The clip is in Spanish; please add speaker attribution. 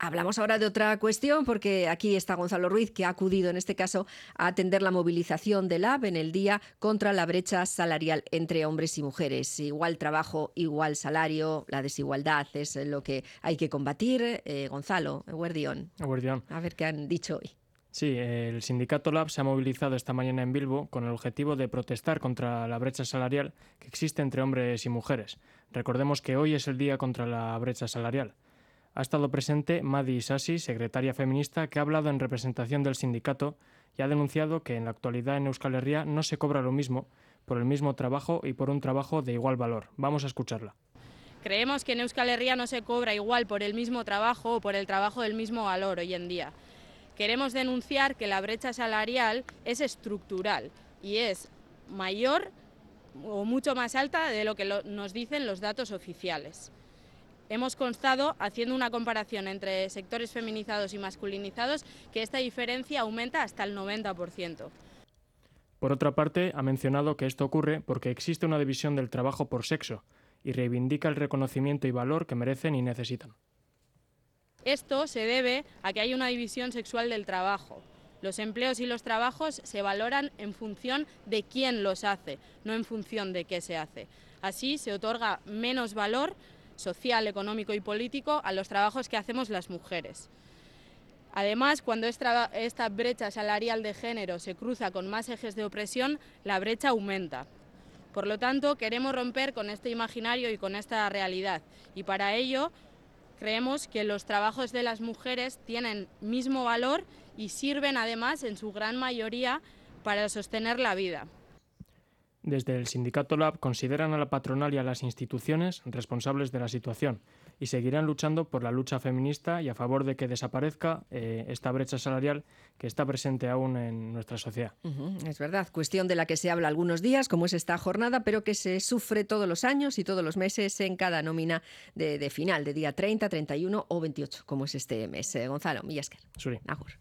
Speaker 1: Hablamos ahora de otra cuestión porque aquí está Gonzalo Ruiz, que ha acudido en este caso a atender la movilización del AB en el día contra la brecha salarial entre hombres y mujeres. Igual trabajo, igual salario, la desigualdad es lo que hay que combatir. Eh, Gonzalo, Guardión. A ver qué han dicho hoy.
Speaker 2: Sí, el sindicato Lab se ha movilizado esta mañana en Bilbo con el objetivo de protestar contra la brecha salarial que existe entre hombres y mujeres. Recordemos que hoy es el día contra la brecha salarial. Ha estado presente Madi Sassi, secretaria feminista, que ha hablado en representación del sindicato y ha denunciado que en la actualidad en Euskal Herria no se cobra lo mismo por el mismo trabajo y por un trabajo de igual valor. Vamos a escucharla.
Speaker 3: Creemos que en Euskal Herria no se cobra igual por el mismo trabajo o por el trabajo del mismo valor hoy en día. Queremos denunciar que la brecha salarial es estructural y es mayor o mucho más alta de lo que nos dicen los datos oficiales hemos constado, haciendo una comparación entre sectores feminizados y masculinizados, que esta diferencia aumenta hasta el 90%.
Speaker 2: Por otra parte, ha mencionado que esto ocurre porque existe una división del trabajo por sexo y reivindica el reconocimiento y valor que merecen y necesitan.
Speaker 3: Esto se debe a que hay una división sexual del trabajo. Los empleos y los trabajos se valoran en función de quién los hace, no en función de qué se hace. Así se otorga menos valor social, económico y político a los trabajos que hacemos las mujeres. Además, cuando esta, brecha salarial de género se cruza con más ejes de opresión, la brecha aumenta. Por lo tanto, queremos romper con este imaginario y con esta realidad. Y para ello, creemos que los trabajos de las mujeres tienen mismo valor y sirven además, en su gran mayoría, para sostener la vida.
Speaker 2: Desde el sindicato Lab consideran a la patronal y a las instituciones responsables de la situación y seguirán luchando por la lucha feminista y a favor de que desaparezca eh, esta brecha salarial que está presente aún en nuestra sociedad.
Speaker 1: es verdad, cuestión de la que se habla algunos días, como es esta jornada, pero que se sufre todos los años y todos los meses en cada nómina de, final, de día 30, 31 o 28, como es este mes. Eh, Gonzalo Millasker.
Speaker 2: Suri.